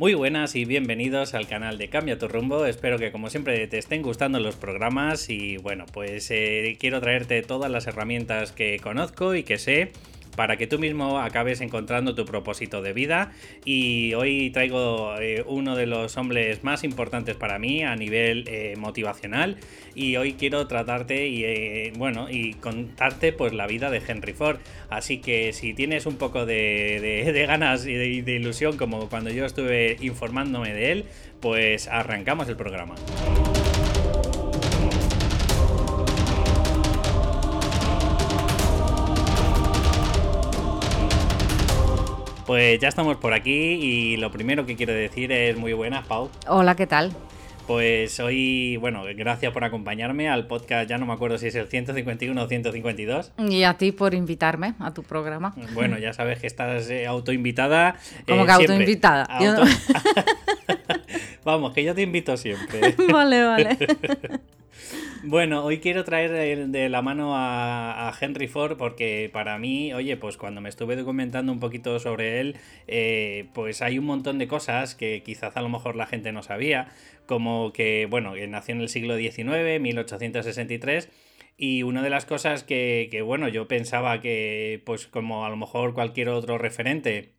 Muy buenas y bienvenidos al canal de Cambia tu rumbo. Espero que como siempre te estén gustando los programas y bueno, pues eh, quiero traerte todas las herramientas que conozco y que sé para que tú mismo acabes encontrando tu propósito de vida. Y hoy traigo eh, uno de los hombres más importantes para mí a nivel eh, motivacional. Y hoy quiero tratarte y eh, bueno y contarte pues la vida de Henry Ford. Así que si tienes un poco de, ganas y de ilusión como cuando yo estuve informándome de él, pues arrancamos el programa. Pues ya estamos por aquí y lo primero que quiero decir es muy buenas, Pau. Hola, ¿qué tal? Pues hoy, bueno, gracias por acompañarme al podcast, ya no me acuerdo si es el 151 o 152. Y a ti por invitarme a tu programa. Bueno, ya sabes que estás eh, autoinvitada. Como eh, que autoinvitada. Vamos, que yo te invito siempre. vale, vale. Bueno, hoy quiero traer de la mano a, Henry Ford porque para mí, oye, pues cuando me estuve documentando un poquito sobre él, eh, pues hay un montón de cosas que quizás a lo mejor la gente no sabía, como que, bueno, nació en el siglo XIX, 1863. Y una de las cosas que, que, bueno, yo pensaba que, pues como a lo mejor cualquier otro referente,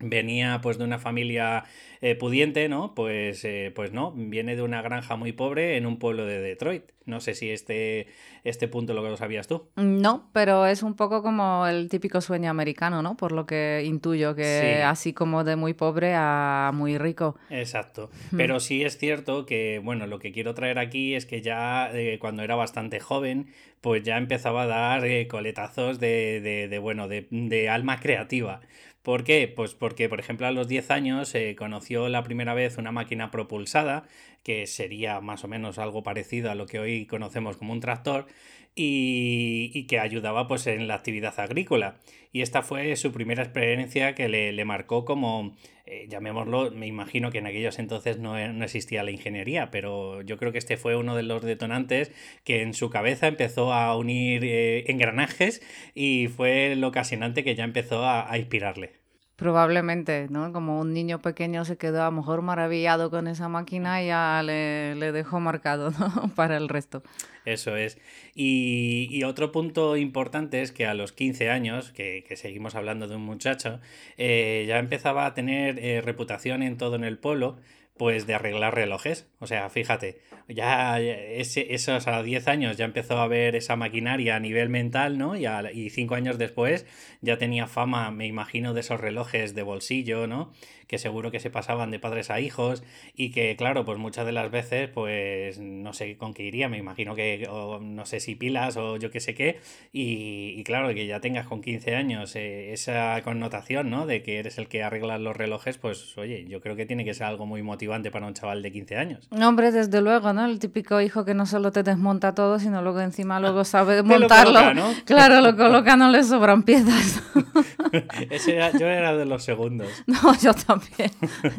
venía pues de una familia eh, pudiente, ¿no? Pues, eh, pues no, viene de una granja muy pobre en un pueblo de Detroit. No sé si este, este punto lo que lo sabías tú. No, pero es un poco como el típico sueño americano, ¿no? Por lo que intuyo que así como de muy pobre a muy rico. Exacto. Pero sí es cierto que, bueno, lo que quiero traer aquí es que ya eh, cuando era bastante joven, pues ya empezaba a dar coletazos de, de, de bueno, de, de alma creativa. ¿Por qué? Pues porque, por ejemplo, a los 10 años eh, conoció la primera vez una máquina propulsada, que sería más o menos algo parecido a lo que hoy conocemos como un tractor, y, que ayudaba pues en la actividad agrícola. Y esta fue su primera experiencia que le, marcó como, eh, llamémoslo, me imagino que en aquellos entonces no, existía la ingeniería, pero yo creo que este fue uno de los detonantes que en su cabeza empezó a unir eh, engranajes y fue lo ocasionante que ya empezó a inspirarle. Probablemente, ¿no? Como un niño pequeño se quedó a lo mejor maravillado con esa máquina y ya le, dejó marcado. Para el resto. Eso es. Y, otro punto importante es que a los 15 años, que, seguimos hablando de un muchacho, eh, ya empezaba a tener eh, reputación en todo en el pueblo pues de arreglar relojes. O sea, fíjate, ya ese, esos a 10 años ya empezó a ver esa maquinaria a nivel mental, ¿no? Y, a, y cinco años después ya tenía fama, me imagino, de esos relojes de bolsillo, ¿no? que seguro que se pasaban de padres a hijos y que, claro, pues muchas de las veces, pues no sé con qué iría, me imagino que, no sé si pilas o yo qué sé qué, y, claro, que ya tengas con 15 años eh, esa connotación, ¿no? De que eres el que arregla los relojes, pues oye, yo creo que tiene que ser algo muy motivante para un chaval de 15 años. No, hombre, desde luego, ¿no? El típico hijo que no solo te desmonta todo, sino luego encima luego sabe desmontarlo. ¿no? Claro, lo coloca, no le sobran piezas. yo era de los segundos. No, yo también.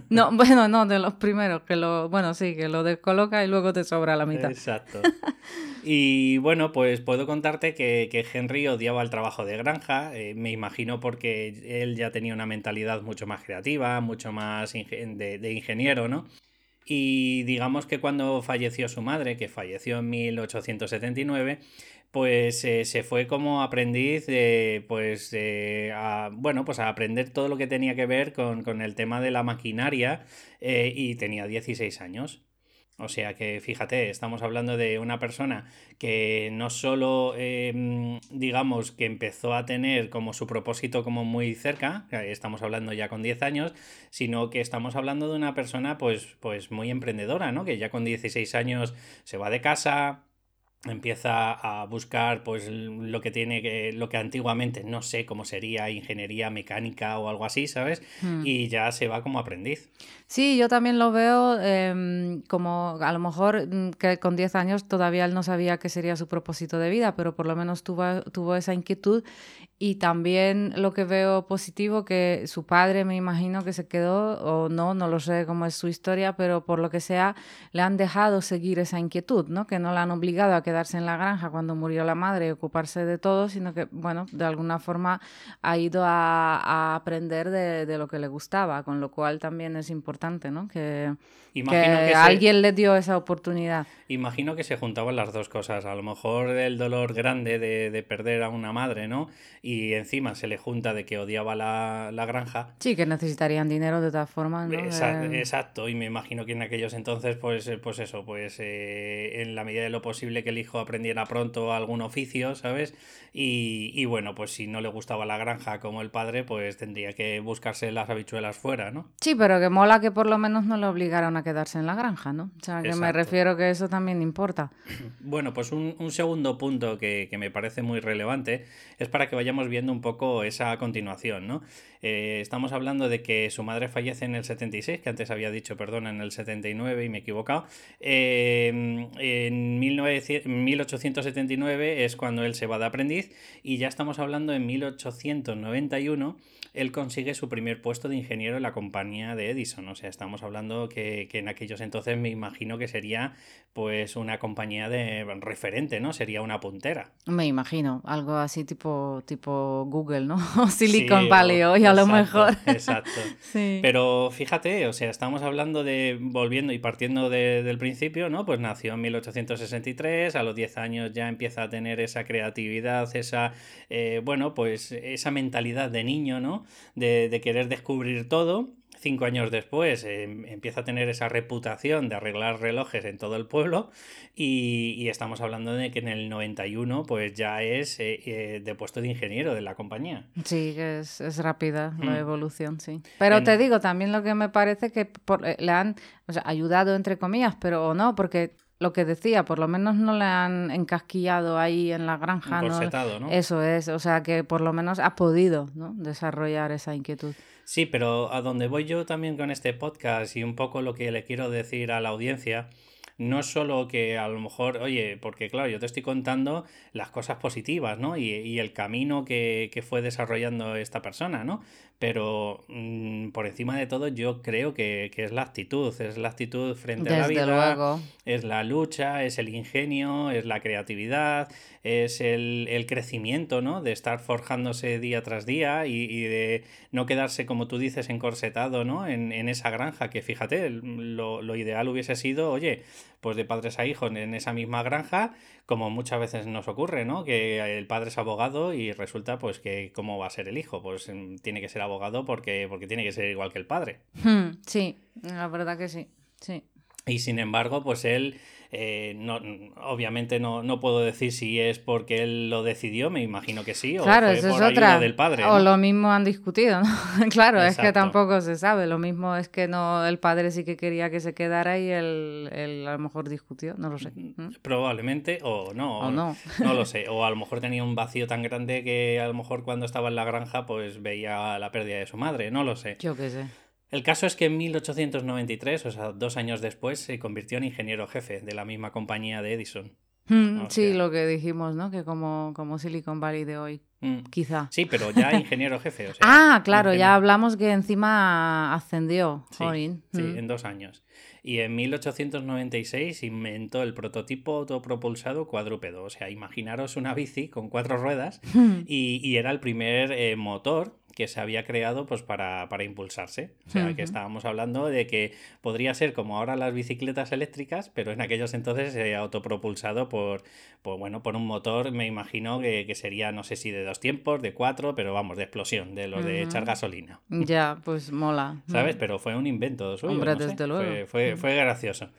No, bueno, no, de los primeros, que lo, bueno, sí, que lo descoloca y luego te sobra la mitad. Exacto. Y bueno, pues puedo contarte que, Henry odiaba el trabajo de granja, eh, me imagino porque él ya tenía una mentalidad mucho más creativa, mucho más de, de ingeniero, ¿no? Y digamos que cuando falleció su madre, que falleció en 1879, pues eh, se fue como aprendiz pues, a, bueno, pues a aprender todo lo que tenía que ver con, el tema de la maquinaria eh, y tenía 16 años. O sea que fíjate, estamos hablando de una persona que no solo, em, digamos, que empezó a tener como su propósito como muy cerca, estamos hablando ya con 10 años, sino que estamos hablando de una persona pues, pues muy emprendedora, ¿no? Que ya con 16 años se va de casa, empieza a buscar pues lo que tiene que lo que antiguamente no sé cómo sería ingeniería mecánica o algo así sabes hmm. y ya se va como aprendiz sí yo también lo veo em, como a lo mejor mm, que con 10 años todavía él no sabía qué sería su propósito de vida pero por lo menos tuvo, tuvo esa inquietud Y también lo que veo positivo, que su padre me imagino que se quedó, o no, no lo sé cómo es su historia, pero por lo que sea, le han dejado seguir esa inquietud, ¿no? Que no la han obligado a quedarse en la granja cuando murió la madre y ocuparse de todo, sino que, bueno, de alguna forma ha ido a, aprender de, lo que le gustaba, con lo cual también es importante, ¿no? Que, que, alguien le dio esa oportunidad. Imagino que se juntaban las dos cosas, a lo mejor el dolor grande de, de perder a una madre, ¿no? y encima se le junta de que odiaba la, granja. Sí, que necesitarían dinero de todas formas, ¿no? Exacto, y me imagino que en aquellos entonces, pues, eh, pues eso, pues eh, en la medida de lo posible que el hijo aprendiera pronto algún oficio, ¿sabes? Y, y, bueno, pues si no le gustaba la granja como el padre, pues tendría que buscarse las habichuelas fuera, ¿no? Sí, pero que mola que por lo menos no le obligaran a quedarse en la granja, ¿no? O sea, que me refiero que eso también importa. Bueno, pues un, un segundo punto que, que me parece muy relevante es para que vayamos viendo un poco esa continuación, ¿no? Eh, estamos hablando de que su madre fallece en el 76, que antes había dicho, perdón, en el 79 y me he equivocado. Eh, en 1879 es cuando él se va de aprendiz y ya estamos hablando en 1891 él consigue su primer puesto de ingeniero en la compañía de Edison. O sea, estamos hablando que, en aquellos entonces me imagino que sería pues una compañía de referente, ¿no? Sería una puntera. Me imagino, algo así tipo, tipo Google, ¿no? O Silicon Valley hoy a lo mejor. Exacto. sí. Pero fíjate, o sea, estamos hablando de, volviendo y partiendo del principio, ¿no? Pues nació en 1863, a los 10 años ya empieza a tener esa creatividad, esa, eh, bueno, pues esa mentalidad de niño, ¿no? De, querer descubrir todo. Cinco años después em, empieza a tener esa reputación de arreglar relojes en todo el pueblo y, estamos hablando de que en el 91 pues ya es eh, eh, de puesto de ingeniero de la compañía. Sí, es, es rápida la mm. evolución, sí. Pero te digo, también lo que me parece que eh, le han ayudado entre comillas, pero no, porque lo que decía, por lo menos no le han encasquillado ahí en la granja. ¿no? Eso es, o sea que por lo menos ha podido ¿no? desarrollar esa inquietud. Sí, pero a donde voy yo también con este podcast y un poco lo que le quiero decir a la audiencia no solo que a lo mejor, oye, porque claro, yo te estoy contando las cosas positivas, ¿no? Y, el camino que, que, fue desarrollando esta persona, ¿no? Pero mm, por encima de todo yo creo que, es la actitud, es la actitud frente a la vida, es la lucha, es el ingenio, es la creatividad, es el, crecimiento, ¿no? De estar forjándose día tras día y, de no quedarse, como tú dices, encorsetado, ¿no? En, esa granja, que fíjate, lo, lo ideal hubiese sido, oye, pues de padres a hijos en esa misma granja, como muchas veces nos ocurre, ¿no? Que el padre es abogado y resulta pues que cómo va a ser el hijo, pues mm, tiene que ser abogado porque, porque tiene que ser igual que el padre. Hmm, sí, la verdad que sí, sí. Y sin embargo, pues él eh, no, obviamente no, no, puedo decir si es porque él lo decidió, me imagino que sí, o claro, eso es otra. del padre. O lo mismo han discutido, ¿no? claro, es que tampoco se sabe. Lo mismo es que no el padre sí que quería que se quedara y él, él a lo mejor discutió, no lo sé. ¿Mm? Probablemente, o no, o no. no lo sé. O a lo mejor tenía un vacío tan grande que a lo mejor cuando estaba en la granja pues veía la pérdida de su madre, no lo sé. Yo qué sé. El caso es que en 1893, o sea, dos años después, se convirtió en ingeniero jefe de la misma compañía de Edison. Mm, sí, lo que dijimos, ¿no? Que como, como Silicon Valley de hoy, mm. quizá. Sí, pero ya ingeniero jefe. O sea, ah, claro, ya hablamos que encima ascendió. Sí, sí mm. en dos años. Y en 1896 inventó el prototipo autopropulsado cuadrúpedo. O sea, imaginaros una bici con cuatro ruedas y, y era el primer eh, motor que se había creado pues para, impulsarse. O sea, que estábamos hablando de que podría ser como ahora las bicicletas eléctricas, pero en aquellos entonces eh, autopropulsado por, bueno, por un motor, me imagino que, sería, no sé si de dos tiempos, de cuatro, pero vamos, de explosión, de los de echar gasolina. Ya, pues mola. ¿Sabes? Pero fue un invento suyo. Hombre, desde luego. Fue, fue, gracioso.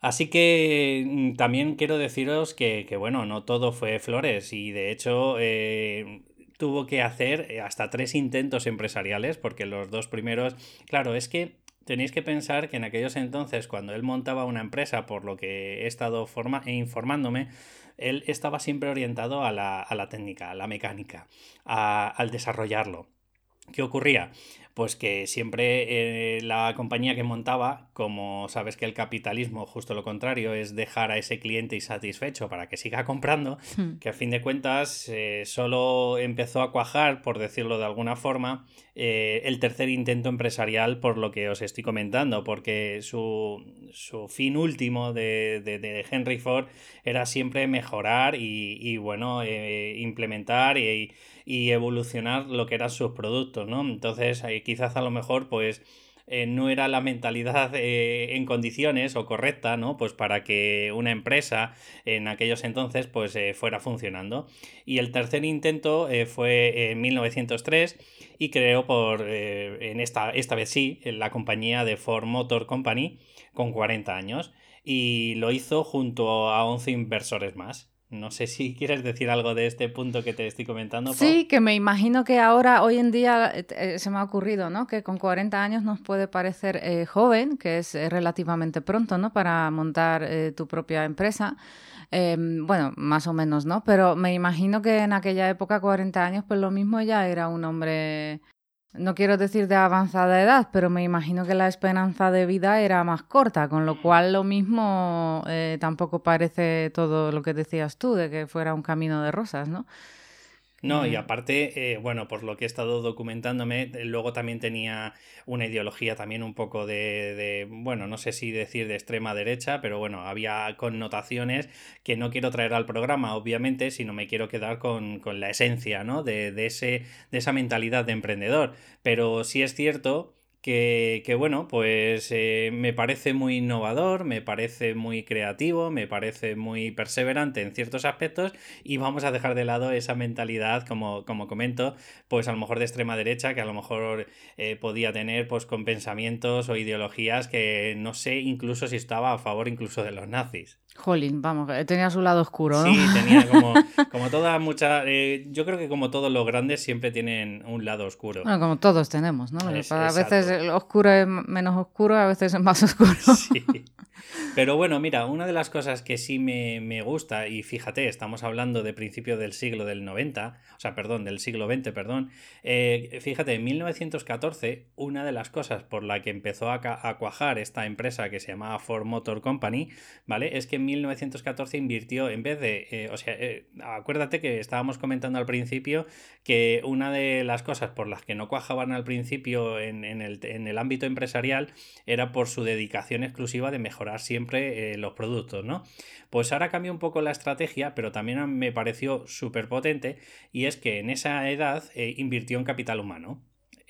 Así que mm, también quiero deciros que, que, bueno, no todo fue flores y de hecho eh, tuvo que hacer eh, hasta tres intentos empresariales, porque los dos primeros, claro, es que tenéis que pensar que en aquellos entonces, cuando él montaba una empresa, por lo que he estado informándome, él estaba siempre orientado a la, técnica, a la mecánica, al desarrollarlo. ¿Qué ocurría? pues que siempre eh, la compañía que montaba, como sabes que el capitalismo, justo lo contrario, es dejar a ese cliente insatisfecho para que siga comprando, hmm. que a fin de cuentas eh, solo empezó a cuajar, por decirlo de alguna forma, eh, el tercer intento empresarial por lo que os estoy comentando, porque su, fin último de, Henry Ford era siempre mejorar y, bueno, implementar y y evolucionar lo que eran sus productos, ¿no? Entonces, eh, quizás a lo mejor, pues, eh, no era la mentalidad eh, en condiciones o correcta, ¿no? Pues para que una empresa en aquellos entonces, pues, fuera funcionando. Y el tercer intento fue en 1903 y creó por, en esta, esta vez sí, la compañía de Ford Motor Company con 40 años. Y lo hizo junto a 11 inversores más. No sé si quieres decir algo de este punto que te estoy comentando. Sí, que me imagino que ahora, hoy en día, eh, eh, se me ha ocurrido, ¿no? Que con 40 años nos puede parecer eh, joven, que es relativamente pronto, ¿no? Para montar tu propia empresa. Em, bueno, más o menos, ¿no? Pero me imagino que en aquella época, 40 años, pues lo mismo ya era un hombre no quiero decir de avanzada edad, pero me imagino que la esperanza de vida era más corta, con lo cual lo mismo eh, tampoco parece todo lo que decías tú, de que fuera un camino de rosas, ¿no? No, y aparte, eh, bueno, por lo que he estado documentándome, eh, luego también tenía una ideología también un poco de, bueno, no sé si decir de extrema derecha, pero bueno, había connotaciones que no quiero traer al programa, obviamente, sino me quiero quedar con, la esencia, ¿no? De, de, ese, de esa mentalidad de emprendedor. Pero sí es cierto que, bueno, pues eh, me parece muy innovador, me parece muy creativo, me parece muy perseverante en ciertos aspectos y vamos a dejar de lado esa mentalidad, como, como comento, pues a lo mejor de extrema derecha, que a lo mejor eh, podía tener pues con pensamientos o ideologías que no sé incluso si estaba a favor incluso de los nazis. Jolín, vamos, tenía su lado oscuro, ¿no? Sí, tenía como, como toda mucha. Eh, yo creo que como todos los grandes siempre tienen un lado oscuro. Bueno, como todos tenemos, ¿no? a veces el oscuro es menos oscuro, a veces es más oscuro. Sí. Pero bueno, mira, una de las cosas que sí me, gusta, y fíjate, estamos hablando de principio del siglo del 90, o sea, perdón, del siglo XX, perdón. Eh, fíjate, en 1914, una de las cosas por la que empezó a, cuajar esta empresa que se llamaba Ford Motor Company, ¿vale? Es que en 1914 invirtió, en vez de, eh, o sea, eh, acuérdate que estábamos comentando al principio que una de las cosas por las que no cuajaban al principio en, el, en el ámbito empresarial era por su dedicación exclusiva de mejorar siempre eh, los productos, ¿no? Pues ahora cambia un poco la estrategia, pero también me pareció súper potente y es que en esa edad invirtió en capital humano.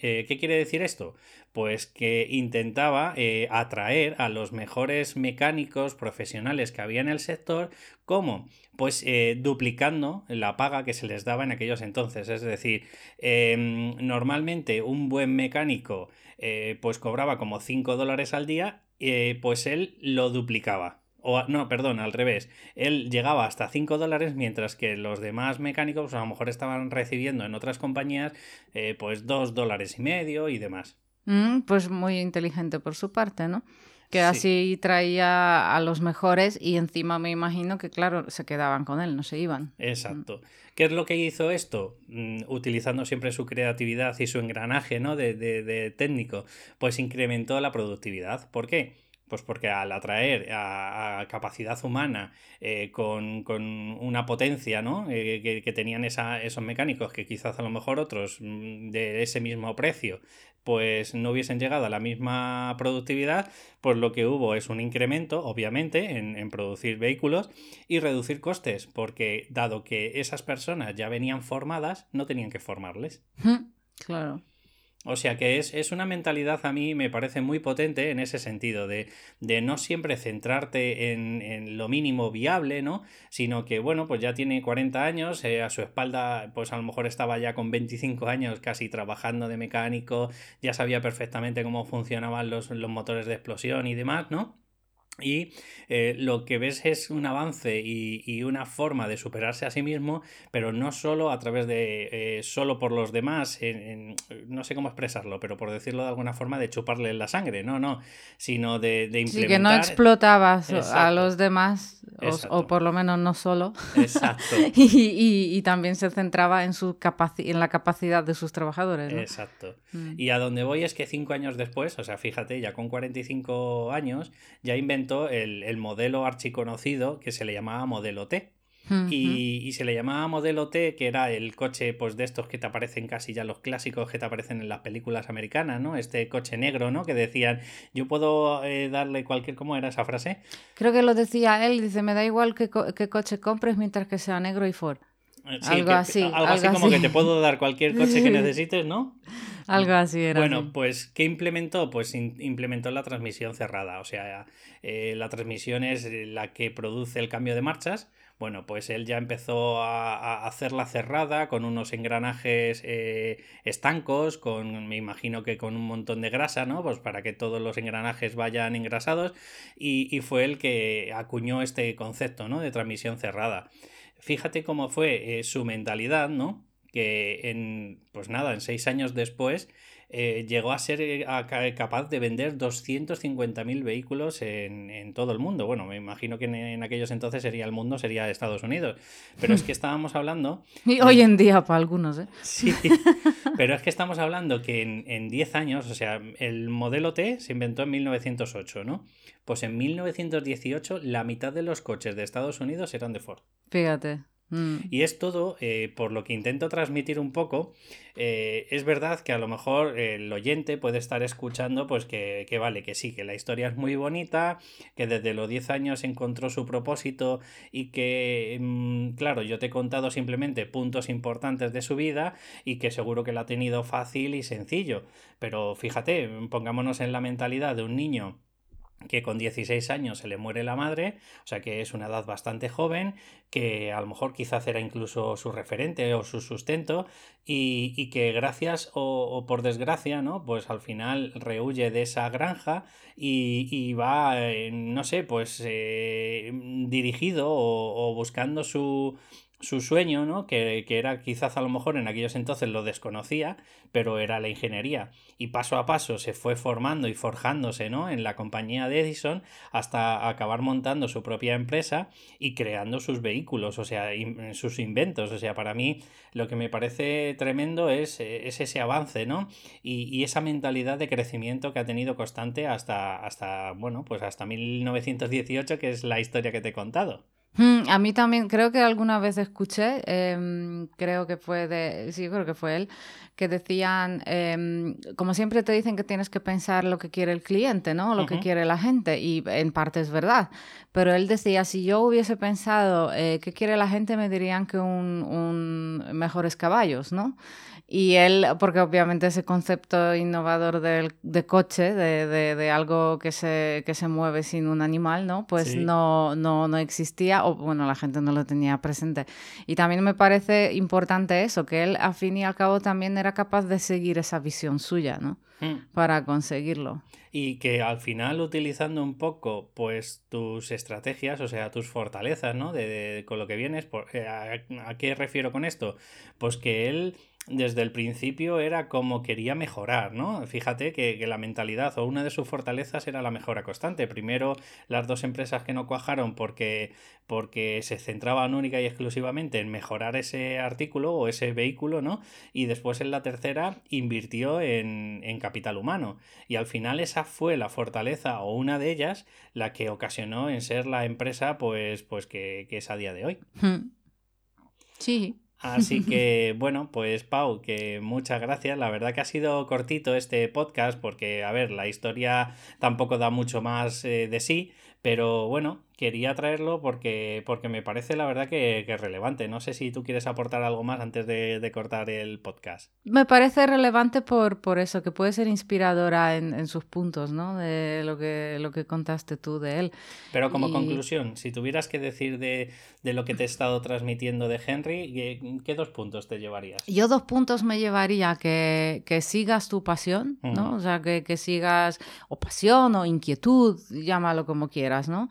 Eh, ¿Qué quiere decir esto? Pues que intentaba atraer a los mejores mecánicos profesionales que había en el sector. ¿Cómo? Pues duplicando la paga que se les daba en aquellos entonces. Es decir, em, normalmente un buen mecánico pues cobraba como 5 dólares al día eh, pues él lo duplicaba. O, no, perdón, al revés. Él llegaba hasta 5 dólares, mientras que los demás mecánicos a lo mejor estaban recibiendo en otras compañías eh, pues 2 dólares y medio y demás. Mm, pues muy inteligente por su parte, ¿no? Que así traía a los mejores y encima me imagino que, claro, se quedaban con él, no se iban. Exacto. ¿Qué es lo que hizo esto? Mm, utilizando siempre su creatividad y su engranaje ¿no? de, de técnico, pues incrementó la productividad. ¿Por qué? Pues porque al atraer a, capacidad humana eh, con, una potencia ¿no? Eh, que, tenían esos mecánicos que quizás a lo mejor otros mm, de ese mismo precio pues no hubiesen llegado a la misma productividad, pues lo que hubo es un incremento, obviamente, en, en producir vehículos y reducir costes, porque dado que esas personas ya venían formadas, no tenían que formarles. Claro. O sea que es, una mentalidad a mí me parece muy potente en ese sentido, de, no siempre centrarte en, lo mínimo viable, ¿no? Sino que, bueno, pues ya tiene 40 años, eh, a su espalda, pues a lo mejor estaba ya con 25 años casi trabajando de mecánico, ya sabía perfectamente cómo funcionaban los, los motores de explosión y demás, ¿no? Y eh, lo que ves es un avance y, una forma de superarse a sí mismo, pero no solo a través de, eh, solo por los demás, no sé cómo expresarlo, pero por decirlo de alguna forma, de chuparle la sangre, no, no, sino de, de implementar... Sí, que no explotaba a los demás, o, por lo menos no solo. Exacto. y, también se centraba en, su en la capacidad de sus trabajadores. Exacto. Mm. Y a donde voy es que cinco años después, o sea, fíjate, ya con 45 años, ya el, modelo archiconocido que se le llamaba modelo T. y, se le llamaba modelo T, que era el coche pues de estos que te aparecen casi ya los clásicos que te aparecen en las películas americanas, ¿no? Este coche negro, ¿no? Que decían, yo puedo eh, darle cualquier... ¿Cómo era esa frase? Creo que lo decía él, dice, me da igual qué, coche compres mientras que sea negro y Ford. Algo así. Algo, así como que te puedo dar cualquier coche que necesites, ¿no? Algo así era. Bueno, pues ¿qué implementó? Pues implementó la transmisión cerrada. O sea, eh, la transmisión es la que produce el cambio de marchas. Bueno, pues él ya empezó a, hacerla cerrada con unos engranajes eh, estancos, con, me imagino que con un montón de grasa, ¿no? Pues para que todos los engranajes vayan engrasados y, fue el que acuñó este concepto, ¿no? De transmisión cerrada. Fíjate cómo fue eh, su mentalidad, ¿no? que en, pues nada, en seis años después eh, llegó a ser eh, capaz de vender 250.000 vehículos en, todo el mundo. Bueno, me imagino que en, aquellos entonces sería el mundo, sería Estados Unidos. Pero es que estábamos hablando... Y hoy en día para algunos, ¿eh? Sí, pero es que estamos hablando que en 10 años, o sea, el modelo T se inventó en 1908, ¿no? Pues en 1918 la mitad de los coches de Estados Unidos eran de Ford. Fíjate. Mm. Y es todo, eh, por lo que intento transmitir un poco, eh, es verdad que a lo mejor el oyente puede estar escuchando, pues que, vale, que sí, que la historia es muy bonita, que desde los 10 años encontró su propósito y que, mm, claro, yo te he contado simplemente puntos importantes de su vida y que seguro que lo ha tenido fácil y sencillo. Pero fíjate, pongámonos en la mentalidad de un niño que con 16 años se le muere la madre, o sea que es una edad bastante joven, que a lo mejor quizás era incluso su referente o su sustento, y, que gracias o, por desgracia, ¿no? Pues al final rehuye de esa granja y, va, eh, no sé, pues eh, dirigido o buscando su, su sueño, ¿no? Que, era quizás a lo mejor en aquellos entonces lo desconocía, pero era la ingeniería. Y paso a paso se fue formando y forjándose, ¿no? En la compañía de Edison hasta acabar montando su propia empresa y creando sus vehículos, o sea, sus inventos. O sea, para mí lo que me parece tremendo es, es ese avance, ¿no? Y, y, esa mentalidad de crecimiento que ha tenido constante hasta, hasta, bueno, pues hasta 1918, que es la historia que te he contado. Mm, a mí también, creo que alguna vez escuché, em, creo que fue de, sí, creo que fue él, que decían, em, como siempre te dicen que tienes que pensar lo que quiere el cliente, ¿no? Lo que quiere la gente, y en parte es verdad, pero él decía, si yo hubiese pensado eh, qué quiere la gente, me dirían que un, un mejores caballos, ¿no? Y él, porque obviamente ese concepto innovador del, de coche, de, de, algo que se, que se mueve sin un animal, ¿no? Pues no, no, no existía, o bueno, la gente no lo tenía presente. Y también me parece importante eso, que él, a fin y al cabo, también era capaz de seguir esa visión suya, ¿no? Hmm. Para conseguirlo. Y que al final, utilizando un poco, pues, tus estrategias, o sea, tus fortalezas, ¿no? De, con lo que vienes, por, eh, ¿a qué refiero con esto? Pues que él desde el principio era como quería mejorar, ¿no? Fíjate que, la mentalidad o una de sus fortalezas era la mejora constante. Primero, las dos empresas que no cuajaron porque, porque se centraban única y exclusivamente en mejorar ese artículo o ese vehículo, ¿no? Y después en la tercera invirtió en, capital humano. Y al final esa fue la fortaleza o una de ellas la que ocasionó en ser la empresa pues, pues que, que es a día de hoy. Hmm. Sí, Así que bueno, pues Pau, que muchas gracias. La verdad que ha sido cortito este podcast porque, a ver, la historia tampoco da mucho más eh, de sí, pero bueno, quería traerlo porque, porque me parece la verdad que, es relevante. No sé si tú quieres aportar algo más antes de, cortar el podcast. Me parece relevante por, por eso, que puede ser inspiradora en, sus puntos, ¿no? De lo que, lo que contaste tú de él. Pero como conclusión, si tuvieras que decir de, lo que te he estado transmitiendo de Henry, ¿qué, dos puntos te llevarías? Yo dos puntos me llevaría que, que sigas tu pasión, ¿no? O sea, que, que sigas o pasión o inquietud, llámalo como quieras quieras, ¿no?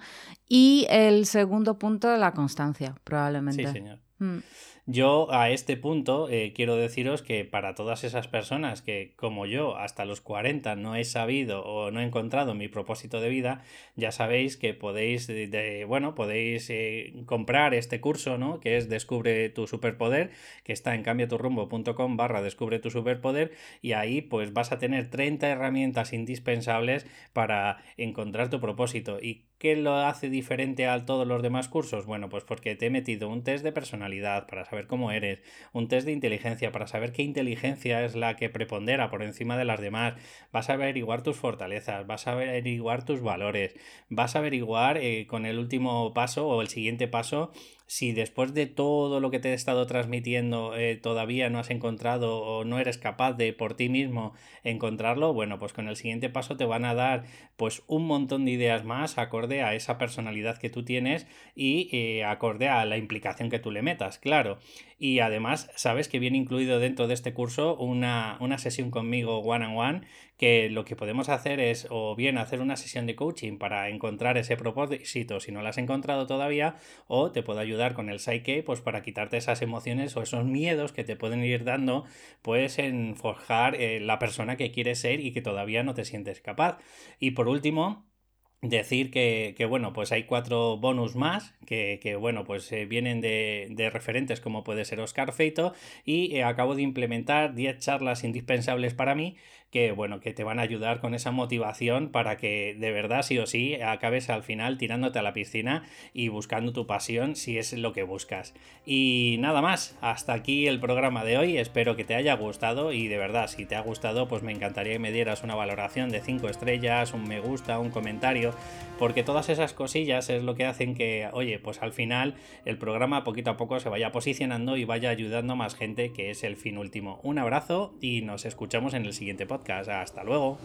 Y el segundo punto, la constancia, probablemente. Sí, señor. Mm. Yo a este punto eh, quiero deciros que para todas esas personas que como yo hasta los 40 no he sabido o no he encontrado mi propósito de vida, ya sabéis que podéis, de, bueno, podéis eh, comprar este curso, ¿no? Que es Descubre tu superpoder, que está en cambiaturrumbo.com barra Descubre tu superpoder y ahí pues vas a tener 30 herramientas indispensables para encontrar tu propósito y ¿Qué lo hace diferente a todos los demás cursos? Bueno, pues porque te he metido un test de personalidad para saber cómo eres, un test de inteligencia para saber qué inteligencia es la que prepondera por encima de las demás, vas a averiguar tus fortalezas, vas a averiguar tus valores, vas a averiguar eh, con el último paso o el siguiente paso si después de todo lo que te he estado transmitiendo eh, todavía no has encontrado o no eres capaz de por ti mismo encontrarlo, bueno, pues con el siguiente paso te van a dar pues un montón de ideas más a esa personalidad que tú tienes y eh, acorde a la implicación que tú le metas, claro. Y además, sabes que viene incluido dentro de este curso una, una sesión conmigo one on one que lo que podemos hacer es o bien hacer una sesión de coaching para encontrar ese propósito si no lo has encontrado todavía o te puedo ayudar con el Psyche pues para quitarte esas emociones o esos miedos que te pueden ir dando pues en forjar eh, la persona que quieres ser y que todavía no te sientes capaz. Y por último, Decir que, que, bueno, pues hay cuatro bonus más que, que bueno, pues eh, vienen de, de, referentes como puede ser Oscar Feito y eh, acabo de implementar 10 charlas indispensables para mí que bueno, que te van a ayudar con esa motivación para que de verdad sí o sí acabes al final tirándote a la piscina y buscando tu pasión si es lo que buscas. Y nada más, hasta aquí el programa de hoy, espero que te haya gustado y de verdad si te ha gustado pues me encantaría que me dieras una valoración de 5 estrellas, un me gusta, un comentario, porque todas esas cosillas es lo que hacen que, oye, pues al final el programa poquito a poco se vaya posicionando y vaya ayudando a más gente que es el fin último. Un abrazo y nos escuchamos en el siguiente Hasta luego.